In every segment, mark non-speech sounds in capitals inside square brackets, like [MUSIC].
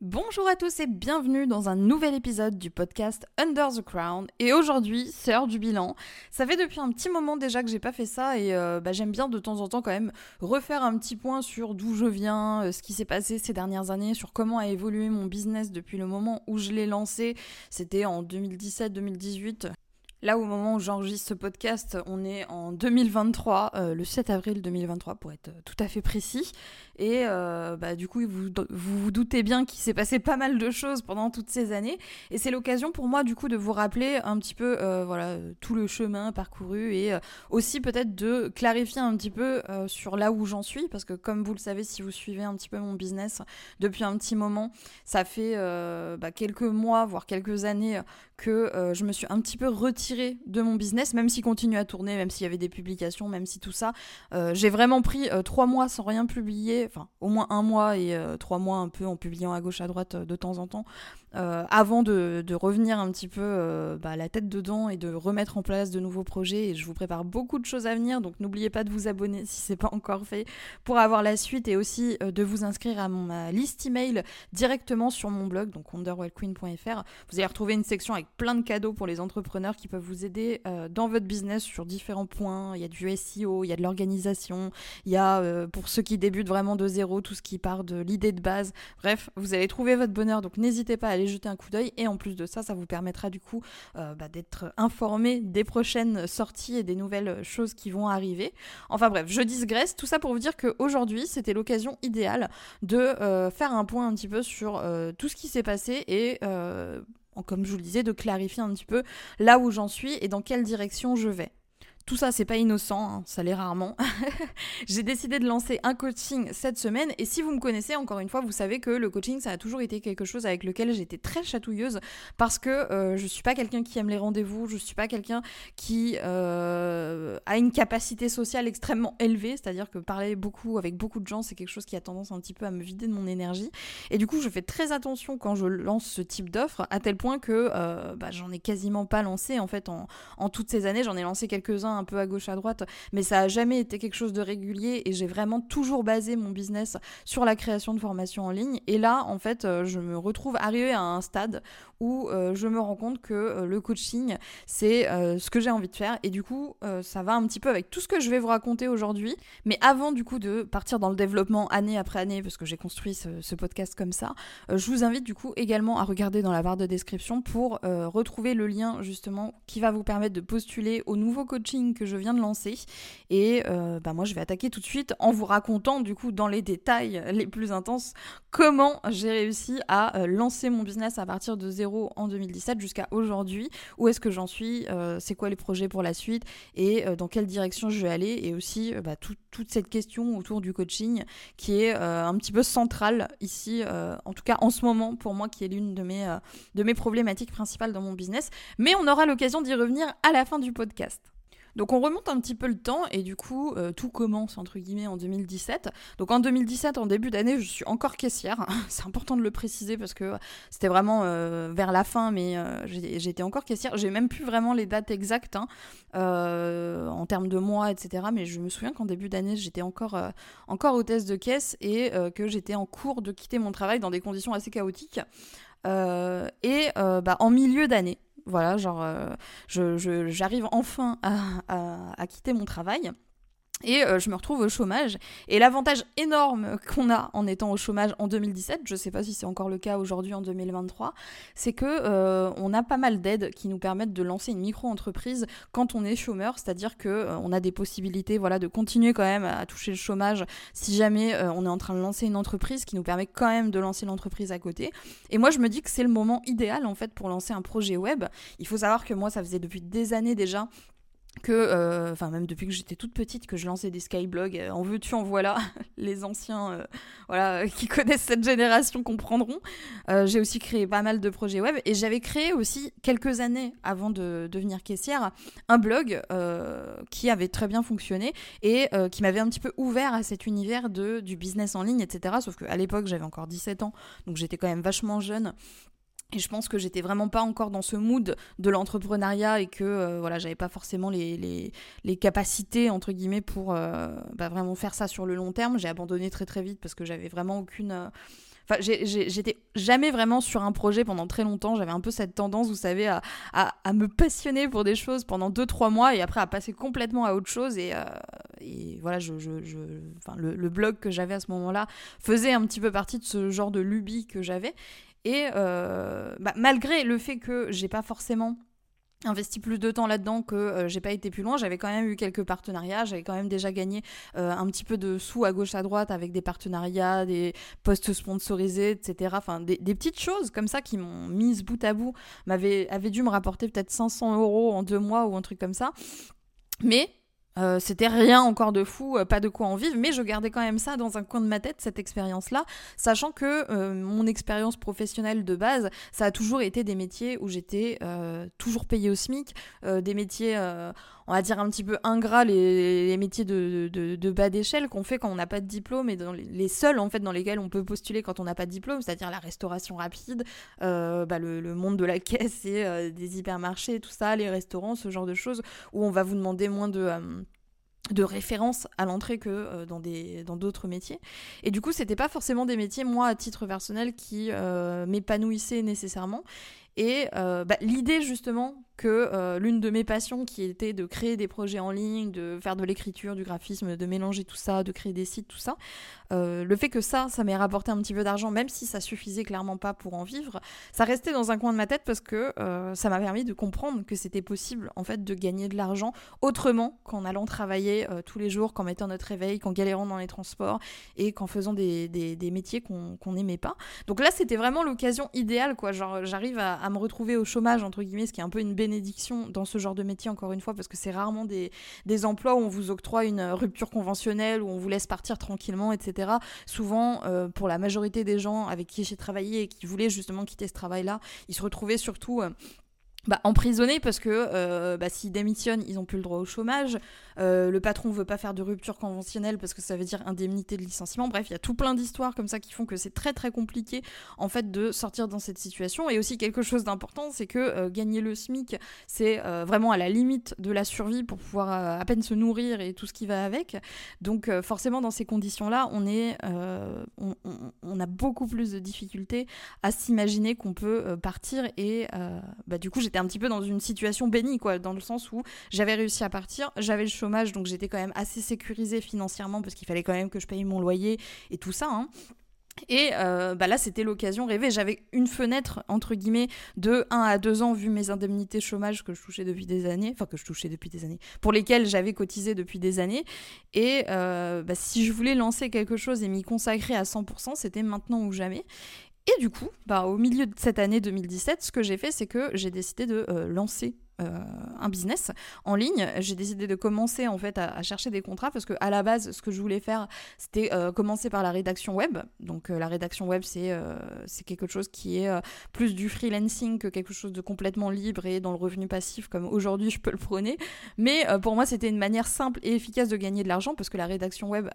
Bonjour à tous et bienvenue dans un nouvel épisode du podcast Under the Crown. Et aujourd'hui, c'est heure du bilan. Ça fait depuis un petit moment déjà que j'ai pas fait ça et euh, bah, j'aime bien de temps en temps quand même refaire un petit point sur d'où je viens, euh, ce qui s'est passé ces dernières années, sur comment a évolué mon business depuis le moment où je l'ai lancé. C'était en 2017-2018. Là, au moment où j'enregistre ce podcast, on est en 2023, euh, le 7 avril 2023 pour être tout à fait précis. Et euh, bah, du coup, vous, vous, doutez bien qu'il s'est passé pas mal de choses pendant toutes ces années. Et c'est l'occasion pour moi, du coup, de vous rappeler un petit peu euh, voilà, tout le chemin parcouru et aussi peut-être de clarifier un petit peu sur là où j'en suis. Parce que comme vous le savez, si vous suivez un petit peu mon business depuis un petit moment, ça fait bah, quelques mois, voire quelques années que je me suis un petit peu retirée de mon business, même s'il continue à tourner, même s'il y avait des publications, même si tout ça. Euh, j'ai vraiment pris euh, trois mois sans rien publier, enfin au moins un mois et euh, trois mois un peu en publiant à gauche à droite de temps en temps, euh, avant de, revenir un petit peu euh, bah, la tête dedans et de remettre en place de nouveaux projets. Et je vous prépare beaucoup de choses à venir, donc n'oubliez pas de vous abonner si c'est pas encore fait pour avoir la suite et aussi euh, de vous inscrire à ma liste email directement sur mon blog, donc wonderwellqueen.fr. Vous allez retrouver une section avec plein de cadeaux pour les entrepreneurs qui peuvent vous aider dans votre business sur différents points. Il y a du SEO, il y a de l'organisation, il y a pour ceux qui débutent vraiment de zéro tout ce qui part de l'idée de base. Bref, vous allez trouver votre bonheur, donc n'hésitez pas à aller jeter un coup d'œil. Et en plus de ça, ça vous permettra du coup euh, bah, d'être informé des prochaines sorties et des nouvelles choses qui vont arriver. Enfin bref, je digresse. Tout ça pour vous dire qu'aujourd'hui, c'était l'occasion idéale de euh, faire un point un petit peu sur euh, tout ce qui s'est passé et comme je vous le disais, de clarifier un petit peu là où j'en suis et dans quelle direction je vais. Tout ça, c'est pas innocent, hein, ça l'est rarement. [LAUGHS] j'ai décidé de lancer un coaching cette semaine et si vous me connaissez, encore une fois, vous savez que le coaching, ça a toujours été quelque chose avec lequel j'étais très chatouilleuse parce que euh, je suis pas quelqu'un qui aime les rendez-vous, je suis pas quelqu'un qui euh, a une capacité sociale extrêmement élevée, c'est-à-dire que parler beaucoup avec beaucoup de gens, c'est quelque chose qui a tendance un petit peu à me vider de mon énergie. Et du coup, je fais très attention quand je lance ce type d'offre, à tel point que euh, bah, j'en ai quasiment pas lancé en fait en, en toutes ces années. J'en ai lancé quelques-uns un peu à gauche à droite, mais ça a jamais été quelque chose de régulier et j'ai vraiment toujours basé mon business sur la création de formations en ligne. Et là, en fait, euh, je me retrouve arrivée à un stade où euh, je me rends compte que euh, le coaching, c'est ce que j'ai envie de faire. Et du coup, ça va un petit peu avec tout ce que je vais vous raconter aujourd'hui. Mais avant, du coup, de partir dans le développement année après année, parce que j'ai construit ce, podcast comme ça, je vous invite du coup également à regarder dans la barre de description pour retrouver le lien justement qui va vous permettre de postuler au nouveau coaching que je viens de lancer. Et euh, bah moi, je vais attaquer tout de suite en vous racontant, du coup, dans les détails les plus intenses, comment j'ai réussi à euh, lancer mon business à partir de zéro en 2017 jusqu'à aujourd'hui. Où est-ce que j'en suis euh, C'est quoi les projets pour la suite Et dans quelle direction je vais aller Et aussi, bah, toute cette question autour du coaching qui est un petit peu centrale ici, en tout cas en ce moment, pour moi, qui est l'une de mes, de mes problématiques principales dans mon business. Mais on aura l'occasion d'y revenir à la fin du podcast. Donc on remonte un petit peu le temps et du coup euh, tout commence entre guillemets en 2017. Donc en 2017, en début d'année, je suis encore caissière. [LAUGHS] C'est important de le préciser parce que c'était vraiment euh, vers la fin, mais euh, j'étais encore caissière. J'ai même plus vraiment les dates exactes hein, en termes de mois, etc. Mais je me souviens qu'en début d'année, j'étais encore, encore hôtesse de caisse et que j'étais en cours de quitter mon travail dans des conditions assez chaotiques. et bah, en milieu d'année, voilà, genre, euh, j'arrive enfin à, quitter mon travail. Et euh, je me retrouve au chômage. Et l'avantage énorme qu'on a en étant au chômage en 2017, je ne sais pas si c'est encore le cas aujourd'hui en 2023, c'est que euh, on a pas mal d'aides qui nous permettent de lancer une micro-entreprise quand on est chômeur, c'est-à-dire que euh, on a des possibilités, voilà, de continuer quand même à toucher le chômage si jamais on est en train de lancer une entreprise, qui nous permet quand même de lancer l'entreprise à côté. Et moi, je me dis que c'est le moment idéal en fait pour lancer un projet web. Il faut savoir que moi, ça faisait depuis des années déjà que, euh, enfin même depuis que j'étais toute petite, que je lançais des skyblogs, euh, en veux-tu, en voilà, [LAUGHS] les anciens euh, voilà, qui [LAUGHS] connaissent cette génération comprendront. j'ai aussi créé pas mal de projets web et j'avais créé aussi quelques années avant de devenir caissière un blog qui avait très bien fonctionné et qui m'avait un petit peu ouvert à cet univers de, du business en ligne, etc. Sauf qu'à l'époque j'avais encore 17 ans, donc j'étais quand même vachement jeune et je pense que j'étais vraiment pas encore dans ce mood de l'entrepreneuriat et que euh, voilà, j'avais pas forcément les, les, capacités entre guillemets pour euh, bah, vraiment faire ça sur le long terme. J'ai abandonné très très vite parce que j'avais vraiment aucune. Euh, Enfin, j'étais jamais vraiment sur un projet pendant très longtemps. J'avais un peu cette tendance, vous savez, à, à, me passionner pour des choses pendant 2-3 mois et après à passer complètement à autre chose. Et, euh, et voilà, je, je, enfin, le, blog que j'avais à ce moment-là faisait un petit peu partie de ce genre de lubie que j'avais. Et euh, bah, malgré le fait que j'ai pas forcément investi plus de temps là-dedans que euh, j'ai pas été plus loin. J'avais quand même eu quelques partenariats, j'avais quand même déjà gagné euh, un petit peu de sous à gauche à droite avec des partenariats, des postes sponsorisés, etc. Enfin, des, petites choses comme ça qui m'ont mise bout à bout, m'avaient dû me rapporter peut-être 500 euros en deux mois ou un truc comme ça. Mais euh, c'était rien encore de fou, euh, pas de quoi en vivre, mais je gardais quand même ça dans un coin de ma tête, cette expérience-là, sachant que euh, mon expérience professionnelle de base, ça a toujours été des métiers où j'étais toujours payée au SMIC, des métiers, on va dire un petit peu ingrats, les, métiers de, bas d'échelle qu'on fait quand on n'a pas de diplôme et les, seuls en fait dans lesquels on peut postuler quand on n'a pas de diplôme, c'est-à-dire la restauration rapide, bah, le, monde de la [LAUGHS] caisse et des hypermarchés, tout ça, les restaurants, ce genre de choses où on va vous demander moins de de référence à l'entrée que euh, dans d'autres métiers. Et du coup c'était pas forcément des métiers moi à titre personnel qui euh, m'épanouissaient nécessairement et euh, bah, l'idée justement que euh, l'une de mes passions qui était de créer des projets en ligne, de faire de l'écriture, du graphisme, de mélanger tout ça, de créer des sites, tout ça, euh, le fait que ça, ça m'ait rapporté un petit peu d'argent, même si ça suffisait clairement pas pour en vivre, ça restait dans un coin de ma tête parce que ça m'a permis de comprendre que c'était possible en fait de gagner de l'argent autrement qu'en allant travailler tous les jours, qu'en mettant notre réveil, qu'en galérant dans les transports et qu'en faisant des, métiers qu'on n'aimait pas. Donc là, c'était vraiment l'occasion idéale, quoi. Genre, j'arrive à me retrouver au chômage, entre guillemets, ce qui est un peu une bénédiction dans ce genre de métier, encore une fois, parce que c'est rarement des, emplois où on vous octroie une rupture conventionnelle, où on vous laisse partir tranquillement, etc. Souvent, euh, pour la majorité des gens avec qui j'ai travaillé et qui voulaient justement quitter ce travail-là, ils se retrouvaient surtout... Euh, bah, emprisonnés parce que euh, bah, s'ils démissionnent, ils n'ont plus le droit au chômage. Euh, le patron veut pas faire de rupture conventionnelle parce que ça veut dire indemnité de licenciement. Bref, il y a tout plein d'histoires comme ça qui font que c'est très très compliqué en fait de sortir dans cette situation. Et aussi quelque chose d'important, c'est que euh, gagner le SMIC, c'est vraiment à la limite de la survie pour pouvoir à peine se nourrir et tout ce qui va avec. Donc forcément dans ces conditions-là, on est, on, a beaucoup plus de difficultés à s'imaginer qu'on peut partir et bah, du coup j'étais un petit peu dans une situation bénie, quoi, dans le sens où j'avais réussi à partir, j'avais le chômage, donc j'étais quand même assez sécurisée financièrement parce qu'il fallait quand même que je paye mon loyer et tout ça. Hein. Et euh, bah là, c'était l'occasion rêvée. J'avais une fenêtre, entre guillemets, de 1 à 2 ans, vu mes indemnités chômage que je touchais depuis des années, enfin que je touchais depuis des années, pour lesquelles j'avais cotisé depuis des années. Et euh, bah, si je voulais lancer quelque chose et m'y consacrer à 100%, c'était maintenant ou jamais. Et du coup, bah, au milieu de cette année 2017, ce que j'ai fait, c'est que j'ai décidé de euh, lancer euh, un business en ligne. J'ai décidé de commencer en fait à, chercher des contrats parce que à la base, ce que je voulais faire, c'était euh, commencer par la rédaction web. Donc euh, la rédaction web, c'est c'est quelque chose qui est plus du freelancing que quelque chose de complètement libre et dans le revenu passif comme aujourd'hui je peux le prôner. Mais pour moi, c'était une manière simple et efficace de gagner de l'argent parce que la rédaction web,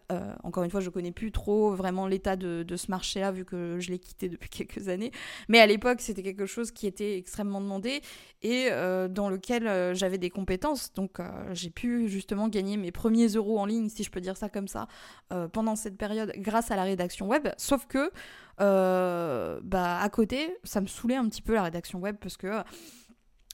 encore une fois, je connais plus trop vraiment l'état de, de ce marché-là vu que je l'ai quitté depuis [LAUGHS] quelques années. Mais à l'époque, c'était quelque chose qui était extrêmement demandé et dans lequel euh, j'avais des compétences. Donc euh, j'ai pu justement gagner mes premiers euros en ligne, si je peux dire ça comme ça, euh, pendant cette période grâce à la rédaction web. Sauf que bah, à côté, ça me saoulait un petit peu la rédaction web parce que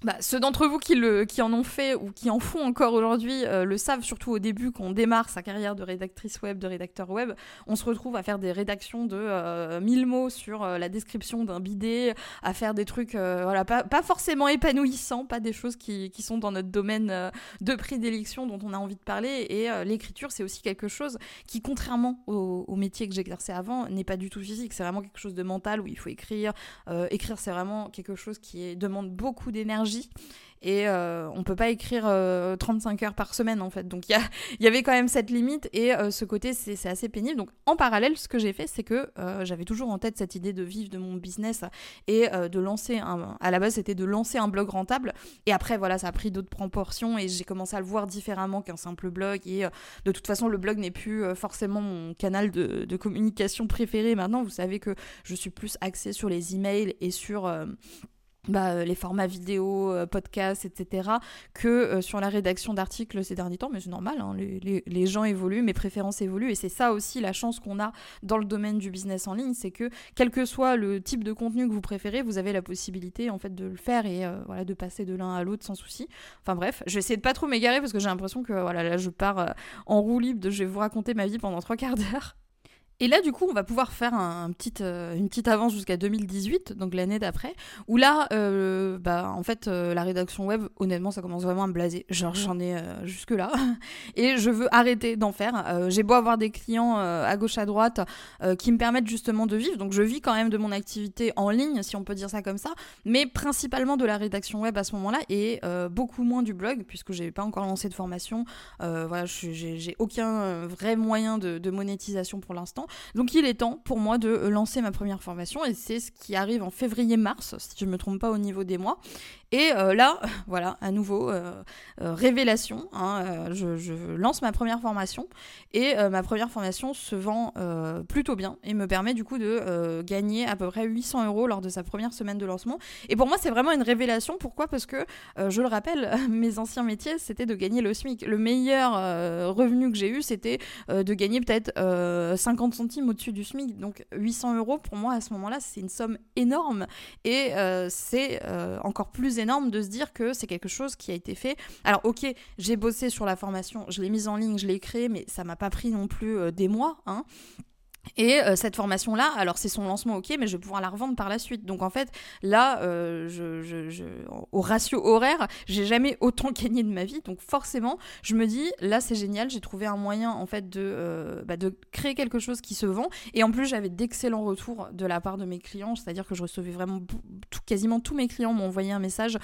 bah, ceux d'entre vous qui, le, qui en ont fait ou qui en font encore aujourd'hui euh, le savent, surtout au début, quand on démarre sa carrière de rédactrice web, de rédacteur web, on se retrouve à faire des rédactions de euh, 1000 mots sur euh, la description d'un bidet, à faire des trucs euh, voilà, pas, pas, forcément épanouissants, pas des choses qui, qui sont dans notre domaine de prédilection dont on a envie de parler. Et l'écriture, c'est aussi quelque chose qui, contrairement au, métier que j'exerçais avant, n'est pas du tout physique. C'est vraiment quelque chose de mental où il faut écrire. écrire, c'est vraiment quelque chose qui demande beaucoup d'énergie et euh, on peut pas écrire 35 euh, heures par semaine en fait. Donc il y, y, avait quand même cette limite et euh, ce côté c'est assez pénible. Donc en parallèle, ce que j'ai fait, c'est que j'avais toujours en tête cette idée de vivre de mon business et de lancer un. À la base, c'était de lancer un blog rentable. Et après, voilà, ça a pris d'autres proportions et j'ai commencé à le voir différemment qu'un simple blog. Et de toute façon, le blog n'est plus forcément mon canal de, de, communication préféré maintenant. Vous savez que je suis plus axée sur les emails et sur bah, euh, les formats vidéo, euh, podcasts, etc., que euh, sur la rédaction d'articles ces derniers temps, mais c'est normal, hein, les, gens évoluent, mes préférences évoluent, et c'est ça aussi la chance qu'on a dans le domaine du business en ligne, c'est que quel que soit le type de contenu que vous préférez, vous avez la possibilité en fait de le faire et voilà de passer de l'un à l'autre sans souci. Enfin bref, je vais essayer de pas trop m'égarer parce que j'ai l'impression que voilà là je pars en roue libre, de, je vais vous raconter ma vie pendant trois quarts d'heure. Et là, du coup, on va pouvoir faire un, petit, euh, une petite avance jusqu'à 2018, donc l'année d'après, où là, euh, bah, en fait, euh, la rédaction web, honnêtement, ça commence vraiment à me blaser. Genre, j'en ai jusque-là. [LAUGHS] Et je veux arrêter d'en faire. J'ai beau avoir des clients à gauche, à droite, qui me permettent justement de vivre. Donc, je vis quand même de mon activité en ligne, si on peut dire ça comme ça, mais principalement de la rédaction web à ce moment-là, et beaucoup moins du blog, puisque j'ai pas encore lancé de formation. voilà, j'ai aucun vrai moyen de, de monétisation pour l'instant. Donc il est temps pour moi de lancer ma première formation et c'est ce qui arrive en février-mars, si je ne me trompe pas au niveau des mois. Et euh, là, [LAUGHS] voilà, à nouveau, euh, euh, révélation, hein, je, lance ma première formation et ma première formation se vend plutôt bien et me permet du coup de gagner à peu près 800 euros lors de sa première semaine de lancement. Et pour moi, c'est vraiment une révélation. Pourquoi? Parce que, je le rappelle, [LAUGHS] mes anciens métiers, c'était de gagner le SMIC. Le meilleur revenu que j'ai eu, c'était de gagner peut-être 50 centimes au-dessus du SMIC. Donc 800 euros, pour moi, à ce moment-là, c'est une somme énorme et c'est encore plus énorme de se dire que c'est quelque chose qui a été fait. Alors ok, j'ai bossé sur la formation, je l'ai mise en ligne, je l'ai créée, mais ça m'a pas pris non plus euh, des mois. Hein. Et euh, cette formation-là, alors c'est son lancement, ok, mais je vais pouvoir la revendre par la suite. Donc en fait, là, euh, au ratio horaire, j'ai jamais autant [LAUGHS] gagné de ma vie. Donc forcément, je me dis, là c'est génial, j'ai trouvé un moyen en fait de, euh, bah, de créer quelque chose qui se vend. Et en plus, j'avais d'excellents retours de la part de mes clients, c'est-à-dire que je recevais vraiment quasiment tous mes clients m'ont envoyé un message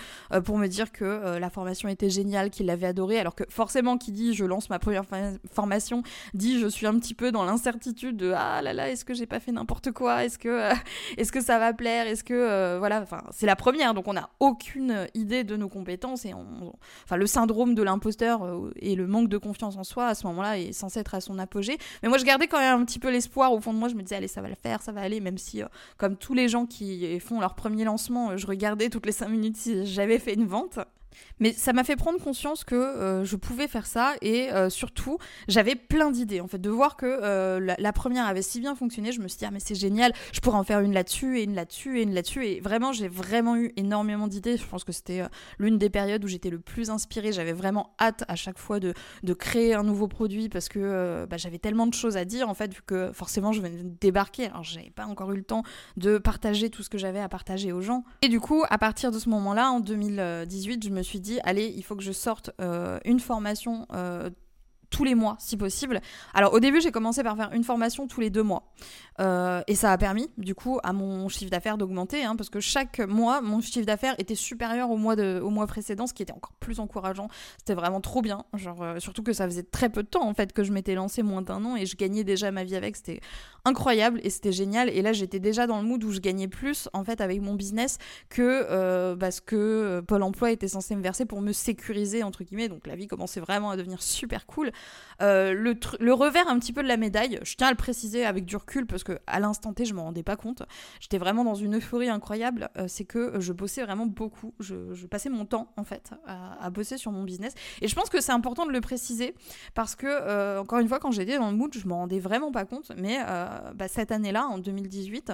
pour me dire que la formation était géniale, qu'ils l'avaient adorée. Alors que forcément, qui dit je lance ma première formation, dit je suis un petit peu dans l'incertitude de ah là là, est-ce que j'ai pas fait n'importe quoi? Est-ce que, euh, est-ce que ça va plaire? Est-ce que euh, voilà, enfin c'est la première, donc on n'a aucune idée de nos compétences et enfin le syndrome de l'imposteur euh, et le manque de confiance en soi à ce moment-là est censé être à son apogée. Mais moi je gardais quand même un petit peu l'espoir au fond de moi. Je me disais allez ça va le faire, ça va aller, même si comme tous les gens qui font leur premier lancement, je regardais toutes les 5 minutes si j'avais fait une vente. Mais ça m'a fait prendre conscience que euh, je pouvais faire ça et euh, surtout, j'avais plein d'idées. En fait, de voir que euh, la, première avait si bien fonctionné, je me suis dit, ah, mais c'est génial, je pourrais en faire une là-dessus et une là-dessus et une là-dessus. Et vraiment, j'ai vraiment eu énormément d'idées. Je pense que c'était l'une des périodes où j'étais le plus inspirée. J'avais vraiment hâte à chaque fois de, créer un nouveau produit parce que bah, j'avais tellement de choses à dire, en fait, vu que forcément, je venais de débarquer. Alors, j'avais pas encore eu le temps de partager tout ce que j'avais à partager aux gens. Et du coup, à partir de ce moment-là, en 2018, je me suis dit, allez, il faut que je sorte euh, une formation euh, tous les mois si possible. Alors au début j'ai commencé par faire une formation tous les deux mois. Euh, et ça a permis du coup à mon chiffre d'affaires d'augmenter hein, parce que chaque mois mon chiffre d'affaires était supérieur au mois, de, au mois précédent ce qui était encore plus encourageant. C'était vraiment trop bien. Genre, euh, surtout que ça faisait très peu de temps en fait que je m'étais lancé moins d'un an et je gagnais déjà ma vie avec. C'était incroyable et c'était génial. Et là j'étais déjà dans le mood où je gagnais plus en fait avec mon business que euh, parce que Pôle Emploi était censé me verser pour me sécuriser entre guillemets. Donc la vie commençait vraiment à devenir super cool. Euh, le, revers un petit peu de la médaille, je tiens à le préciser avec du recul parce que à l'instant T je m'en rendais pas compte. J'étais vraiment dans une euphorie incroyable. Euh, c'est que je bossais vraiment beaucoup. Je, passais mon temps en fait à, bosser sur mon business. Et je pense que c'est important de le préciser parce que euh, encore une fois quand j'étais dans le mood je m'en rendais vraiment pas compte. Mais bah, cette année-là en 2018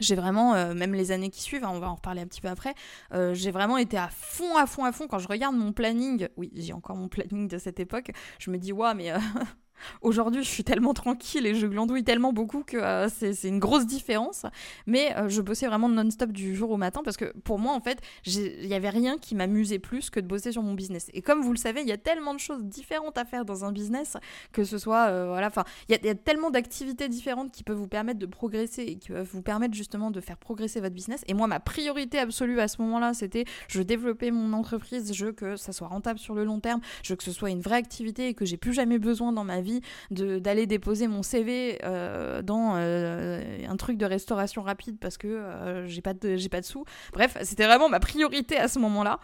j'ai vraiment, euh, même les années qui suivent, hein, on va en reparler un petit peu après, euh, j'ai vraiment été à fond, à fond, à fond. Quand je regarde mon planning, oui, j'ai encore mon planning de cette époque, je me dis, waouh, mais euh, [LAUGHS] Aujourd'hui, je suis tellement tranquille et je glandouille tellement beaucoup que euh, c'est une grosse différence. Mais euh, je bossais vraiment non-stop du jour au matin parce que pour moi, en fait, il n'y avait rien qui m'amusait plus que de bosser sur mon business. Et comme vous le savez, il y a tellement de choses différentes à faire dans un business que ce soit, euh, voilà, enfin, il y, a tellement d'activités différentes qui peuvent vous permettre de progresser et qui peuvent vous permettre justement de faire progresser votre business. Et moi, ma priorité absolue à ce moment-là, c'était je développer mon entreprise, je veux que ça soit rentable sur le long terme, je veux que ce soit une vraie activité et que j'ai plus jamais besoin dans ma vie d'aller déposer mon CV euh, dans euh, un truc de restauration rapide parce que euh, j'ai pas de pas de sous. Bref, c'était vraiment ma priorité à ce moment-là.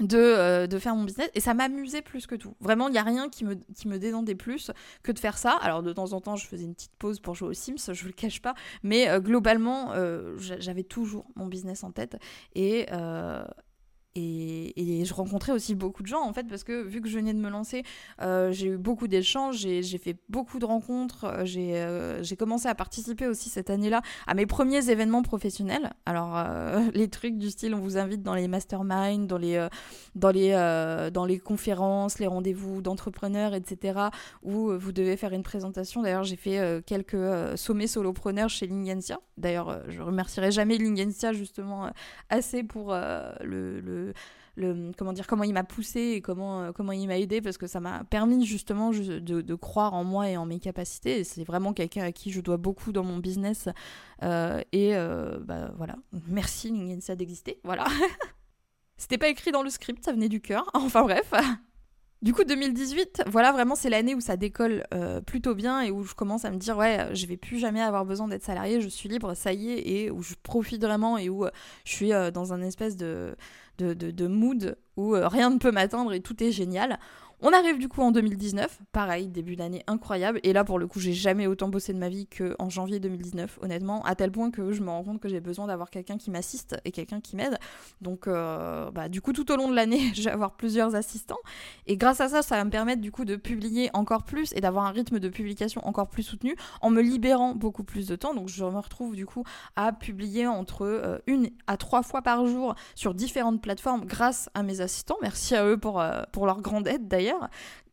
de, de, faire mon business et ça m'amusait plus que tout. Vraiment, il n'y a rien qui me, qui me dénondait plus que de faire ça. Alors de temps en temps, je faisais une petite pause pour jouer aux Sims, je ne le cache pas, mais globalement, j'avais toujours mon business en tête et, et, je rencontrais aussi beaucoup de gens en fait parce que vu que je venais de me lancer, euh, j'ai eu beaucoup d'échanges, j'ai fait beaucoup de rencontres, euh, euh, j'ai commencé à participer aussi cette année-là à mes premiers événements professionnels. Alors [LAUGHS] les trucs du style on vous invite dans les masterminds, dans les, dans les, dans les conférences, les rendez-vous d'entrepreneurs, etc. où vous devez faire une présentation. D'ailleurs j'ai fait quelques sommets solopreneurs chez Lingensia. D'ailleurs je remercierai jamais Lingensia justement assez pour le, comment dire comment il m'a poussé et comment euh, comment il m'a aidé parce que ça m'a permis justement de, de, croire en moi et en mes capacités. C'est vraiment quelqu'un à qui je dois beaucoup dans mon business. Euh, et euh, bah, voilà. Merci Lingensa d'exister. Voilà. [LAUGHS] C'était pas écrit dans le script ça venait du cœur. [LAUGHS] Enfin bref. Du coup, 2018, voilà, vraiment, c'est l'année où ça décolle plutôt bien et où je commence à me dire, ouais, je vais plus jamais avoir besoin d'être salarié, je suis libre, ça y est, et où je profite vraiment et où je suis dans un espèce de, de, de, mood où euh, rien ne peut m'atteindre et tout est génial. On arrive du coup en 2019, pareil, début d'année incroyable. Et là, pour le coup, j'ai jamais autant bossé de ma vie qu'en janvier 2019, honnêtement, à tel point que je me rends compte que j'ai besoin d'avoir quelqu'un qui m'assiste et quelqu'un qui m'aide. Donc, euh, bah, du coup, tout au long de l'année, [LAUGHS] je vais avoir plusieurs assistants. Et grâce à ça, ça va me permettre du coup de publier encore plus et d'avoir un rythme de publication encore plus soutenu en me libérant beaucoup plus de temps. Donc, je me retrouve du coup à publier entre euh, une à trois fois par jour sur différentes plateformes grâce à mes assistants. Merci à eux pour, euh, pour leur grande aide d'ailleurs.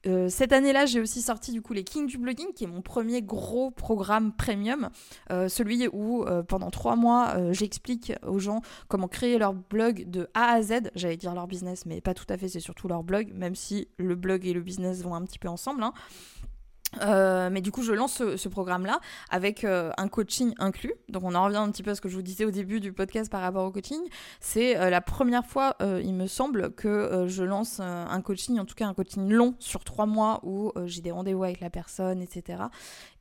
Euh, cette année-là, j'ai aussi sorti du coup les Kings du blogging, qui est mon premier gros programme premium, euh, celui où euh, pendant trois mois, j'explique aux gens comment créer leur blog de A à Z. J'allais dire leur business, mais pas tout à fait. C'est surtout leur blog, même si le blog et le business vont un petit peu ensemble. Hein. Euh, mais du coup, je lance ce, programme-là avec euh, un coaching inclus. Donc, on en revient un petit peu à ce que je vous disais au début du podcast par rapport au coaching. C'est euh, la première fois, il me semble, que je lance un coaching, en tout cas un coaching long sur trois mois où j'ai des rendez-vous avec la personne, etc.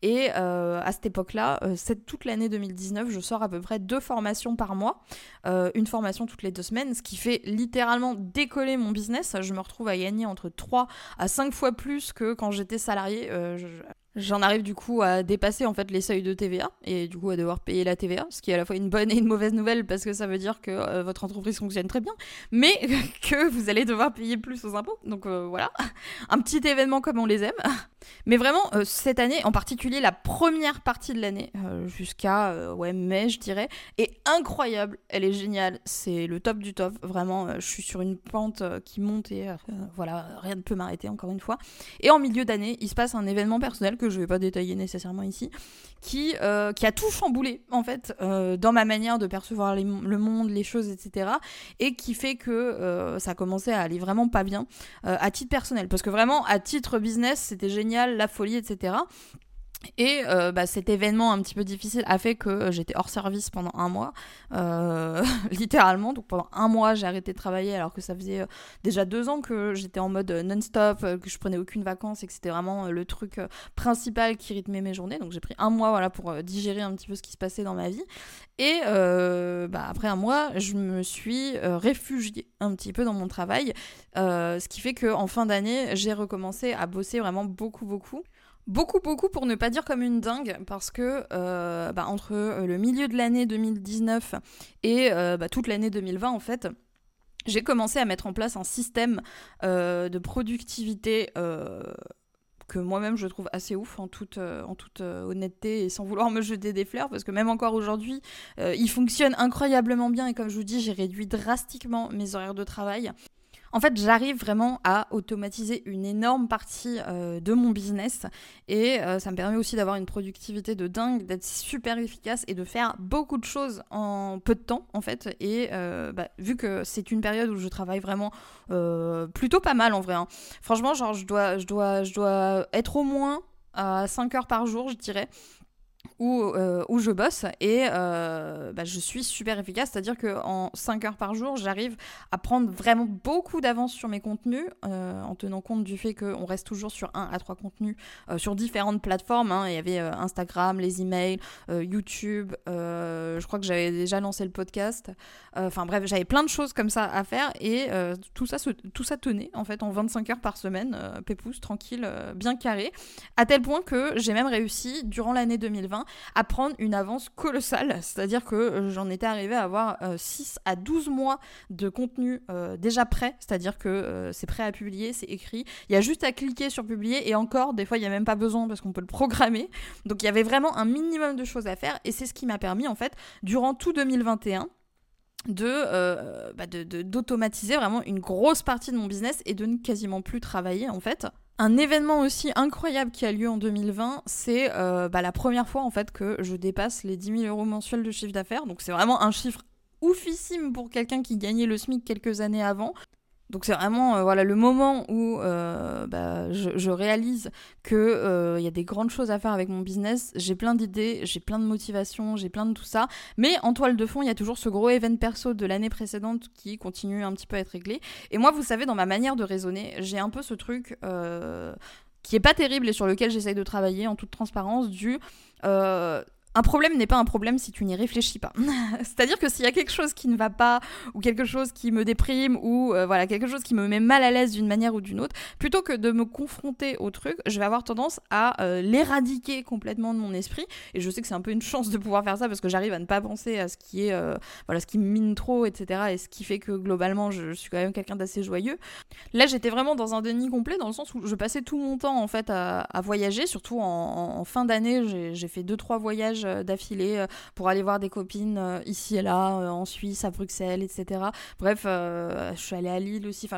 Et à cette époque-là, toute l'année 2019, je sors à peu près deux formations par mois, une formation toutes les deux semaines, ce qui fait littéralement décoller mon business. Je me retrouve à gagner entre 3 à 5 fois plus que quand j'étais salarié J'en arrive du coup à dépasser en fait les seuils de TVA et du coup à devoir payer la TVA, ce qui est à la fois une bonne et une mauvaise nouvelle parce que ça veut dire que euh, votre entreprise fonctionne très bien, mais [LAUGHS] que vous allez devoir payer plus aux impôts. Donc euh, voilà, un petit événement comme on les aime. Mais vraiment, euh, cette année, en particulier la première partie de l'année, jusqu'à ouais, mai je dirais, est incroyable. Elle est géniale, c'est le top du top. Vraiment, je suis sur une pente qui monte et voilà, rien ne peut m'arrêter encore une fois. Et en milieu d'année, il se passe un événement personnel que je vais pas détailler nécessairement ici, qui, euh, qui a tout chamboulé en fait euh, dans ma manière de percevoir le monde, les choses, etc. Et qui fait que euh, ça a commencé à aller vraiment pas bien à titre personnel. Parce que vraiment, à titre business, c'était génial, la folie, etc. Et euh, bah, cet événement un petit peu difficile a fait que euh, j'étais hors service pendant un mois, euh, [LAUGHS] littéralement. Donc pendant un mois, j'ai arrêté de travailler alors que ça faisait déjà deux ans que j'étais en mode non-stop, que je prenais aucune vacances et que c'était vraiment le truc principal qui rythmait mes journées. Donc j'ai pris un mois voilà, pour digérer un petit peu ce qui se passait dans ma vie. Et bah, après un mois, je me suis réfugiée un petit peu dans mon travail, ce qui fait qu'en fin d'année, j'ai recommencé à bosser vraiment beaucoup, beaucoup. Beaucoup, beaucoup pour ne pas dire comme une dingue, parce que euh, bah, entre euh, le milieu de l'année 2019 et euh, bah, toute l'année 2020, en fait, j'ai commencé à mettre en place un système de productivité que moi-même je trouve assez ouf en toute, en toute honnêteté et sans vouloir me jeter des fleurs, parce que même encore aujourd'hui, il fonctionne incroyablement bien et comme je vous dis, j'ai réduit drastiquement mes horaires de travail. En fait, j'arrive vraiment à automatiser une énorme partie euh, de mon business et euh, ça me permet aussi d'avoir une productivité de dingue, d'être super efficace et de faire beaucoup de choses en peu de temps en fait. Et euh, bah, vu que c'est une période où je travaille vraiment plutôt pas mal en vrai. Hein. Franchement, genre je dois, je dois, je dois être au moins à 5 heures par jour, je dirais. Où, euh, où je bosse et euh, bah, je suis super efficace, c'est-à-dire qu'en 5 heures par jour, j'arrive à prendre vraiment beaucoup d'avance sur mes contenus euh, en tenant compte du fait qu'on reste toujours sur 1 à 3 contenus sur différentes plateformes. Hein. Il y avait Instagram, les emails, YouTube, je crois que j'avais déjà lancé le podcast. Enfin bref, j'avais plein de choses comme ça à faire et tout, ça tout ça tenait en fait en 25 heures par semaine, pépouze, tranquille, bien carré, à tel point que j'ai même réussi durant l'année 2020 à prendre une avance colossale. C'est-à-dire que euh, j'en étais arrivée à avoir 6 euh, à 12 mois de contenu euh, déjà prêt. C'est-à-dire que c'est prêt à publier, c'est écrit. Il y a juste à cliquer sur publier et encore, des fois, il n'y a même pas besoin parce qu'on peut le programmer. Donc il y avait vraiment un minimum de choses à faire et c'est ce qui m'a permis, durant tout 2021, bah, de, d'automatiser vraiment une grosse partie de mon business et de ne quasiment plus travailler en fait. Un événement aussi incroyable qui a lieu en 2020, c'est euh, bah, la première fois en fait que je dépasse les 10 000 euros mensuels de chiffre d'affaires. Donc c'est vraiment un chiffre oufissime pour quelqu'un qui gagnait le SMIC quelques années avant. Donc c'est vraiment euh, voilà le moment où euh, bah, je, réalise que il y a des grandes choses à faire avec mon business. J'ai plein d'idées, j'ai plein de motivation, j'ai plein de tout ça. Mais en toile de fond, il y a toujours ce gros événement perso de l'année précédente qui continue un petit peu à être réglé. Et moi, vous savez, dans ma manière de raisonner, j'ai un peu ce truc euh, qui est pas terrible et sur lequel j'essaye de travailler en toute transparence du un problème n'est pas un problème si tu n'y réfléchis pas. [LAUGHS] C'est-à-dire que s'il y a quelque chose qui ne va pas, ou quelque chose qui me déprime, ou euh, voilà, quelque chose qui me met mal à l'aise d'une manière ou d'une autre, plutôt que de me confronter au truc, je vais avoir tendance à euh, l'éradiquer complètement de mon esprit. Et je sais que c'est un peu une [LAUGHS] chance de pouvoir faire ça parce que j'arrive à ne pas penser à ce qui est, euh, voilà, ce qui me mine trop, etc. Et ce qui fait que globalement, je, suis quand même quelqu'un d'assez joyeux. Là, j'étais vraiment dans un déni complet dans le sens où je passais tout mon temps en fait à, voyager, surtout en, en fin d'année, j'ai fait deux trois voyages euh, d'affilée euh, pour aller voir des copines euh, ici et là, en Suisse, à Bruxelles, etc. Bref, je suis allée à Lille aussi.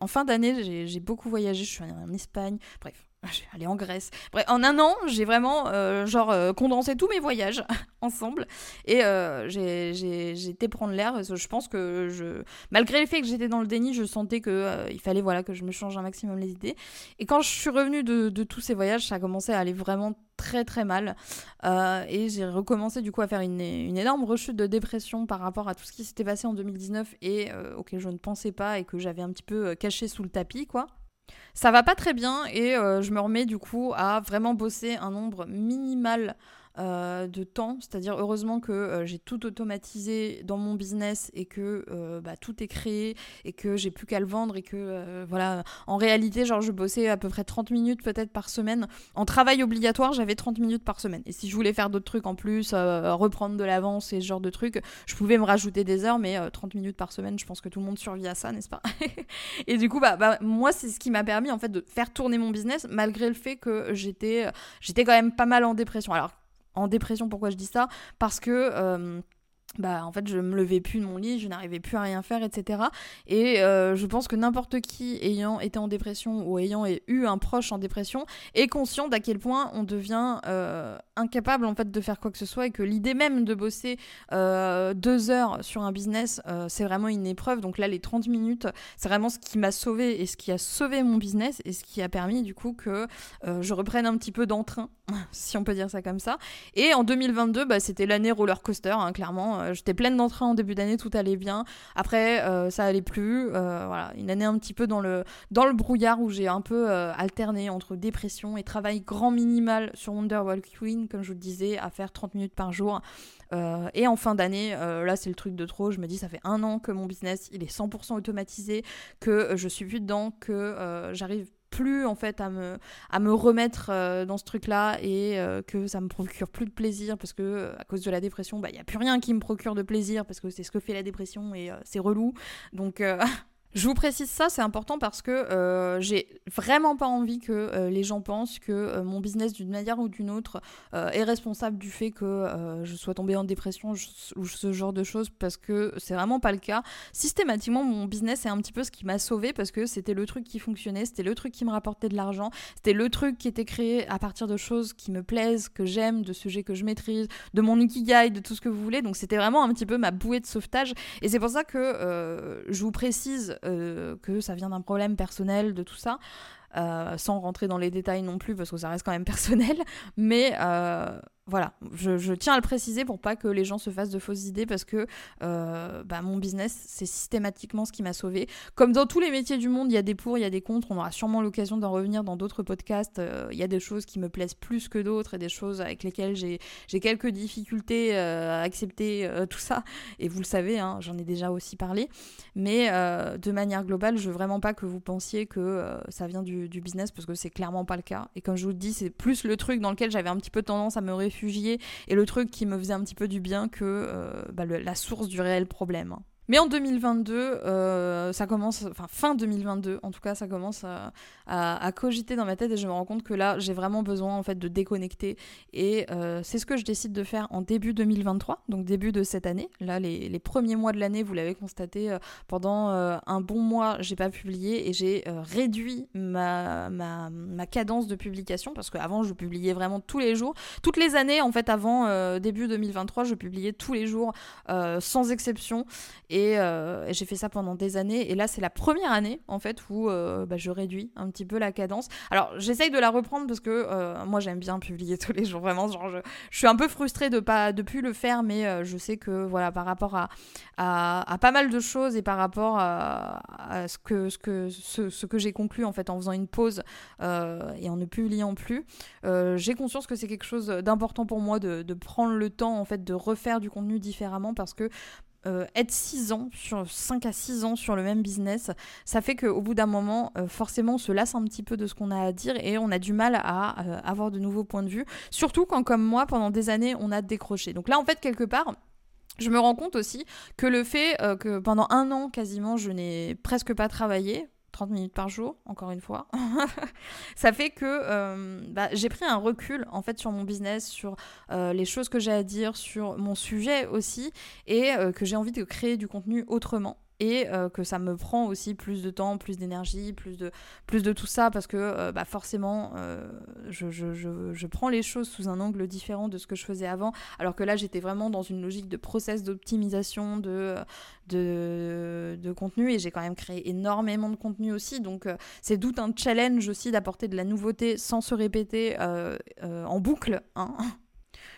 En fin d'année, j'ai beaucoup voyagé. Je suis allée en Espagne. Bref, [LAUGHS] je suis allée en Grèce. Bref, en un an, j'ai vraiment genre condensé tous mes voyages [LAUGHS] ensemble et j'ai été prendre l'air je pense que je malgré le fait que j'étais dans le déni, je sentais que il fallait voilà que je me change un maximum les idées. Et quand je suis revenue de, de tous ces voyages, ça a commencé à aller vraiment très très mal. Euh, et j'ai recommencé du coup à faire une, une, énorme rechute de dépression par rapport à tout ce qui s'était passé en 2019 et euh, auquel je ne pensais pas et que j'avais un petit peu euh, caché sous le tapis quoi. Ça va pas très bien et je me remets du coup à vraiment bosser un nombre minimal euh, de temps. C'est-à-dire, heureusement que euh, j'ai tout automatisé dans mon business et que euh, bah, tout est créé et que j'ai plus qu'à le vendre et que, voilà, en réalité, genre, je bossais à peu près 30 minutes peut-être par semaine. En travail obligatoire, j'avais 30 minutes par semaine. Et si je voulais faire d'autres trucs en plus, reprendre de l'avance et ce genre de trucs, je pouvais me rajouter des heures, mais 30 minutes par semaine, je pense que tout le monde survit à ça, n'est-ce pas? [LAUGHS] Et du coup, bah, bah, moi, c'est ce qui m'a permis, en fait, de faire tourner mon business, malgré le fait que j'étais, j'étais quand même pas mal en dépression. Alors, en dépression. Pourquoi je dis ça? Parce que euh, bah en fait je me levais plus de mon lit, je n'arrivais plus à rien faire, etc. Et euh, je pense que n'importe qui ayant été en dépression ou ayant eu un proche en dépression est conscient d'à quel point on devient euh, incapable en fait de faire quoi que ce soit et que l'idée même de bosser euh, deux heures sur un business c'est vraiment une épreuve. Donc là les 30 minutes c'est vraiment ce qui m'a sauvé et ce qui a sauvé mon business et ce qui a permis du coup que je reprenne un petit peu d'entrain [LAUGHS] si on peut dire ça comme ça. Et en 2022 bah, c'était l'année roller coaster hein, clairement euh, j'étais pleine d'entrain en début d'année, tout allait bien. Après, euh, ça allait plus. Euh, voilà, une année un petit peu dans le, brouillard où j'ai un peu alterné entre dépression et travail grand minimal sur Wonderwall Queen, comme je vous le disais, à faire 30 minutes par jour. et en fin d'année, là c'est le truc de trop, je me dis ça fait un an que mon business il est 100% automatisé, que je suis plus dedans, que j'arrive plus en fait à me, à me remettre euh, dans ce truc-là et euh, que ça me procure plus de plaisir parce que euh, à cause de la dépression, bah, il n'y a plus rien qui me procure de plaisir parce que c'est ce que fait la dépression et c'est relou. Donc [LAUGHS] Je vous précise ça, c'est important parce que euh, j'ai vraiment pas envie que euh, les gens pensent que euh, mon business d'une manière ou d'une autre est responsable du fait que je sois tombée en dépression ou ce genre de choses parce que c'est vraiment pas le cas. Systématiquement, mon business est un petit peu ce qui m'a sauvé parce que c'était le truc qui fonctionnait, c'était le truc qui me rapportait de l'argent, c'était le truc qui était créé à partir de choses qui me plaisent, que j'aime, de sujets que je maîtrise, de mon ikigai, de tout ce que vous voulez. Donc c'était vraiment un petit peu ma bouée de sauvetage et c'est pour ça que je vous précise euh, que ça vient d'un problème personnel, de tout ça. Euh, sans rentrer dans les détails non plus parce que ça reste quand même [LAUGHS] personnel, mais euh, Voilà, je, tiens à le préciser pour pas que les gens se fassent de fausses idées parce que euh, bah, mon business, c'est systématiquement ce qui m'a sauvé. Comme dans tous les métiers du monde, il y a des pour, il y a des contre. On aura sûrement l'occasion d'en revenir dans d'autres podcasts. Euh, il y a des choses qui me plaisent plus que d'autres et des choses avec lesquelles j'ai quelques difficultés euh, à accepter tout ça. Et vous le savez, hein, j'en ai déjà aussi parlé. Mais de manière globale, je veux vraiment pas que vous pensiez que ça vient du, du business parce que c'est clairement pas le cas. Et comme je vous le dis, c'est plus le truc dans lequel j'avais un petit peu tendance à me réfugier et le truc qui me faisait un petit peu du bien que euh, bah, la source du réel problème. Mais en 2022, euh, ça commence, enfin fin 2022, en tout cas, ça commence à, cogiter dans ma tête et je me rends compte que là, j'ai vraiment besoin en fait de déconnecter. Et euh, c'est ce que je décide de faire en début 2023, donc début de cette année. Là, les, premiers mois de l'année, vous l'avez constaté, euh, pendant un bon mois, j'ai pas publié et j'ai réduit ma, ma, ma, cadence de publication parce qu'avant, je publiais vraiment tous les jours. Toutes les années, en fait, avant début 2023, je publiais tous les jours sans exception. Euh, et, j'ai fait ça pendant des années. Et là, c'est la première année, en fait, où euh, bah, je réduis un petit peu la cadence. Alors, j'essaye de la reprendre parce que euh, moi, j'aime bien publier [LAUGHS] tous les jours. Vraiment, genre, je, suis un peu frustrée de pas de plus le faire, mais je sais que, voilà, par rapport à, à, pas mal de choses et par rapport à, ce que, ce que, ce, que j'ai conclu, en fait, en faisant une pause et en ne publiant plus, j'ai conscience que c'est quelque chose d'important pour moi de, de prendre le temps, en fait, de refaire du contenu différemment parce que euh, être 6 ans, sur 5 à 6 ans sur le même business, ça fait qu'au bout d'un moment, euh, forcément, on se lasse un petit peu de ce qu'on a à dire et on a du mal à euh, avoir de nouveaux points de vue. Surtout quand, comme moi, pendant des années, on a décroché. Donc là, en fait, quelque part, je me rends compte aussi que le fait que pendant un an, quasiment, je n'ai presque pas travaillé, 30 minutes par jour, encore une fois. [LAUGHS] ça fait que euh, bah, j'ai pris un recul en fait sur mon business, sur euh, les choses que j'ai à dire, sur mon sujet aussi, et euh, que j'ai envie de créer du contenu autrement et euh, que ça me prend aussi plus de temps, plus d'énergie, plus de, plus de tout ça parce que euh, bah forcément euh, je, je, je, prends les choses sous un angle différent de ce que je faisais avant alors que là j'étais vraiment dans une logique de process d'optimisation de, de, de, contenu et j'ai quand même créé énormément de contenu aussi donc c'est tout un challenge aussi d'apporter de la nouveauté sans se répéter en boucle hein.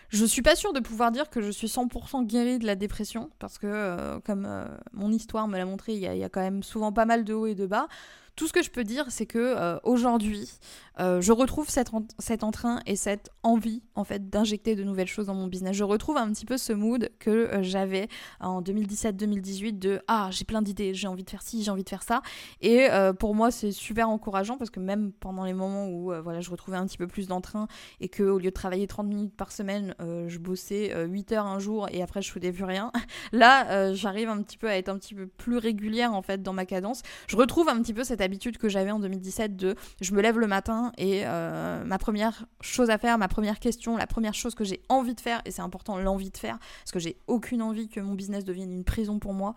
Je suis pas sûre de pouvoir dire que je suis 100% guérie de la dépression, parce que, euh, comme euh, mon histoire me l'a montré, il y, a quand même souvent pas mal de hauts et de bas. Tout ce que je peux dire, c'est que euh, aujourd'hui, euh, je retrouve cet, cet entrain et cette envie en fait d'injecter de nouvelles choses dans mon business. Je retrouve un petit peu ce mood que euh, j'avais en 2017-2018 de ah j'ai plein d'idées, j'ai envie de faire ci, j'ai envie de faire ça. Et pour moi c'est super encourageant parce que même pendant les moments où voilà je retrouvais un petit peu plus d'entrain et que au lieu de travailler 30 minutes par semaine, je bossais 8 heures un jour et après je faisais plus rien. [LAUGHS] Là j'arrive un petit peu à être un petit peu plus régulière en fait dans ma cadence. Je retrouve un petit peu cette habitude que j'avais en 2017 de je me lève le matin et euh, ma première chose à faire, ma première question, la première chose que j'ai envie de faire, et c'est important l'envie de faire, parce que j'ai aucune envie que mon business devienne une prison pour moi.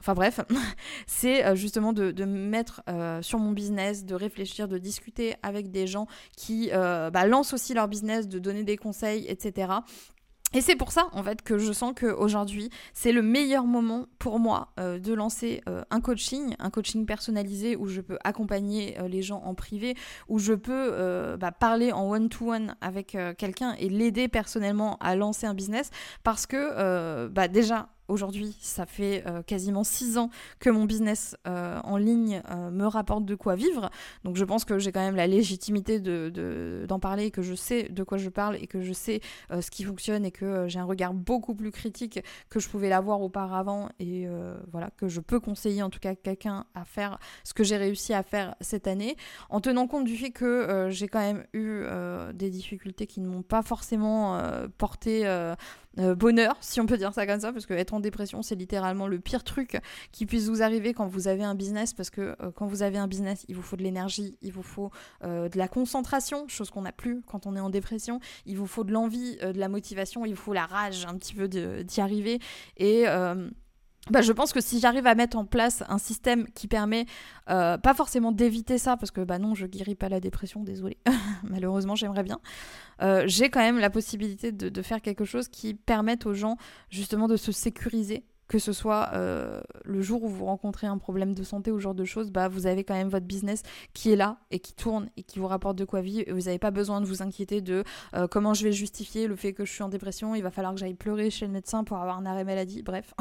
Enfin bref, [LAUGHS] c'est euh, justement de, me mettre euh, sur mon business, de réfléchir, de discuter avec des gens qui bah, lancent aussi leur business, de donner des conseils, etc. Et c'est pour ça, en fait, que je sens qu'aujourd'hui, c'est le meilleur moment pour moi euh, de lancer euh, un coaching, un coaching personnalisé où je peux accompagner euh, les gens en privé, où je peux bah, parler en one-to-one avec quelqu'un et l'aider personnellement à lancer un business. Parce que, bah, déjà, Aujourd'hui, ça fait euh, quasiment six ans que mon business euh, en ligne euh, me rapporte de quoi vivre. Donc je pense que j'ai quand même la légitimité d'en de, d'en parler et que je sais de quoi je parle et que je sais ce qui fonctionne et que j'ai un regard beaucoup plus critique que je pouvais l'avoir auparavant et voilà que je peux conseiller en tout cas quelqu'un à faire ce que j'ai réussi à faire cette année en tenant compte du fait que j'ai quand même eu des difficultés qui ne m'ont pas forcément porté euh, bonheur, si on peut dire ça comme ça, parce que être en dépression, c'est littéralement le pire truc qui puisse vous arriver quand vous avez un business, parce que euh, quand vous avez un business, il vous faut de l'énergie, il vous faut euh, de la concentration, chose qu'on n'a plus quand on est en dépression, il vous faut de l'envie, de la motivation, il vous faut la rage un petit peu d'y arriver. Et bah, je pense que si j'arrive à mettre en place un système qui permet, euh, pas forcément d'éviter ça, parce que bah non, je guéris pas la dépression, désolé, [LAUGHS] malheureusement j'aimerais bien, euh, j'ai quand même la possibilité de, de, faire quelque chose qui permette aux gens justement de se sécuriser que ce soit le jour où vous rencontrez un problème de santé ou ce genre de choses, bah, vous avez quand même votre business qui est là et qui tourne et qui vous rapporte de quoi vivre. Vous n'avez pas besoin de vous inquiéter de comment je vais justifier le fait que je suis en dépression. Il va falloir que j'aille pleurer chez le médecin pour avoir un arrêt maladie. Bref,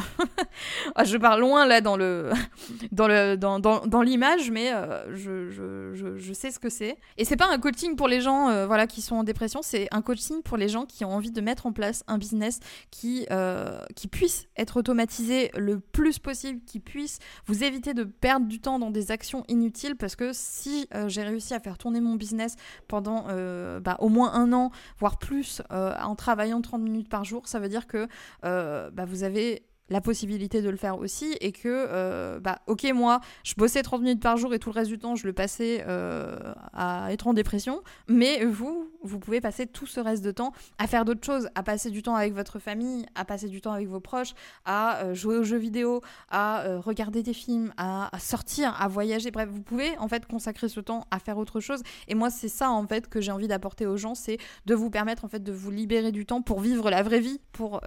[LAUGHS] ah, je pars loin là dans le [LAUGHS] dans le dans, dans, dans l'image, mais je, je, je, je, sais ce que c'est. Et c'est pas un coaching pour les gens voilà qui sont en dépression, c'est un coaching pour les gens qui ont envie de mettre en place un business qui, euh, qui puisse être le plus possible, qui puisse vous éviter de perdre du temps dans des actions inutiles parce que si euh, j'ai réussi à faire tourner mon business pendant euh, bah, au moins un an, voire plus, en travaillant 30 minutes par jour, ça veut dire que bah, vous avez la possibilité de le faire aussi et que, euh, bah, ok, moi, je bossais 30 minutes par jour et tout le reste du temps, je le passais euh, à être en dépression, mais vous, vous pouvez passer tout ce reste de temps à faire d'autres choses, à passer du temps avec votre famille, à passer du temps avec vos proches, à euh, jouer aux jeux vidéo, à regarder des films, à, sortir, à voyager, bref, vous pouvez en fait consacrer ce temps à faire autre chose. Et moi, c'est ça en fait que j'ai envie d'apporter aux gens, c'est de vous permettre en fait de vous libérer du temps pour vivre la vraie vie, pour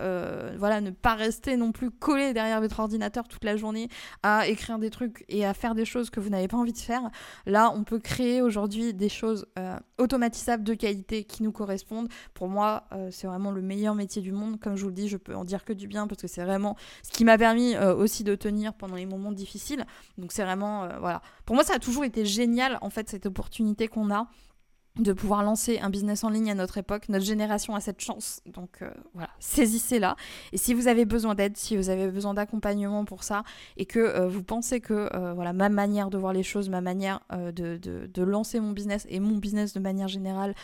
voilà, ne pas rester non plus coller derrière votre ordinateur toute la journée à écrire des trucs et à faire des choses que vous n'avez pas envie de faire. Là, on peut créer aujourd'hui des choses euh, automatisables de qualité qui nous correspondent. Pour moi, euh, c'est vraiment le meilleur métier du monde. Comme je vous le dis, je peux en dire que du bien parce que c'est vraiment ce qui m'a permis euh, aussi de tenir pendant les moments difficiles. Donc c'est vraiment, voilà. Pour moi, ça a toujours été génial, en fait, cette opportunité qu'on a de pouvoir lancer un business en ligne à notre époque. Notre génération a cette chance. Donc euh, voilà, saisissez-la. Et si vous avez besoin d'aide, si vous avez besoin d'accompagnement pour ça, et que euh, vous pensez que euh, voilà ma manière de voir les choses, ma manière de, de, lancer mon business et mon business de manière générale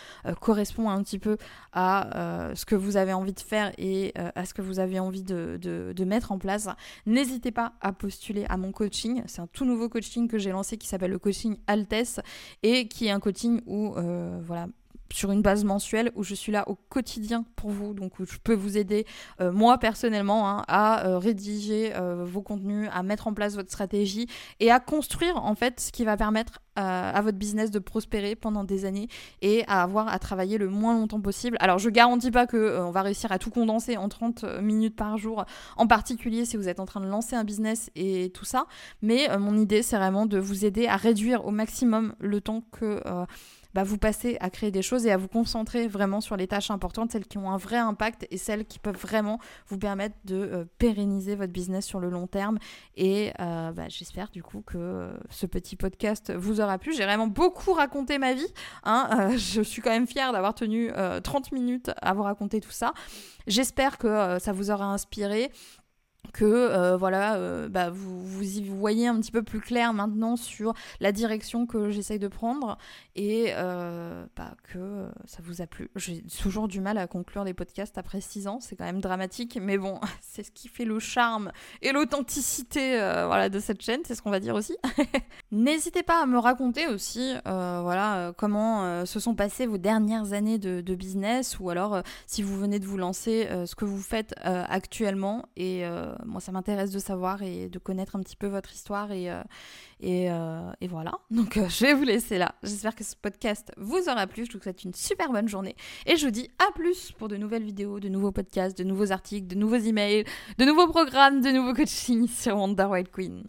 correspond un petit peu à ce que vous avez envie de faire et à ce que vous avez envie de, de mettre en place, n'hésitez pas à postuler à mon coaching. C'est un tout nouveau coaching que j'ai lancé qui s'appelle le coaching Altes et qui est un coaching où voilà, sur une base mensuelle où je suis là au quotidien pour vous, donc où je peux vous aider, euh, moi personnellement, hein, à euh, rédiger vos contenus, à mettre en place votre stratégie et à construire en fait ce qui va permettre à votre business de prospérer pendant des années et à avoir à travailler le moins longtemps possible. Alors je garantis pas que on va réussir à tout condenser en 30 minutes par jour, en particulier si vous êtes en train de lancer un business et tout ça, mais mon idée c'est vraiment de vous aider à réduire au maximum le temps que bah, vous passez à créer des choses et à vous concentrer vraiment sur les tâches importantes, celles qui ont un vrai impact et celles qui peuvent vraiment vous permettre de euh, pérenniser votre business sur le long terme. Et euh, bah, j'espère du coup que euh, ce petit podcast vous aura plu. J'ai vraiment beaucoup raconté ma vie. Hein. [LAUGHS] je suis quand même fière d'avoir tenu 30 minutes à vous raconter tout ça. J'espère que ça vous aura inspiré que euh, voilà, euh, bah, vous, vous y voyez un petit peu plus clair maintenant sur la direction que j'essaye de prendre et euh, bah, que ça vous a plu. J'ai toujours du mal à conclure les podcasts après 6 ans, c'est quand même dramatique, mais bon, [LAUGHS] c'est ce qui fait le charme et l'authenticité voilà, de cette chaîne, c'est ce qu'on va dire aussi. [LAUGHS] N'hésitez pas à me raconter aussi voilà, comment se sont passées vos dernières années de, de business ou alors si vous venez de vous lancer, ce que vous faites actuellement et moi, ça m'intéresse de savoir et de connaître un petit peu votre histoire. Et, euh, et, euh, et, voilà. [LAUGHS] Donc, euh, je vais vous laisser là. J'espère que ce podcast vous aura plu. Je vous souhaite une super bonne journée. Et je vous dis à plus pour de nouvelles vidéos, de nouveaux podcasts, de nouveaux articles, de nouveaux emails, de nouveaux programmes, de nouveaux coachings sur Wonder White Queen.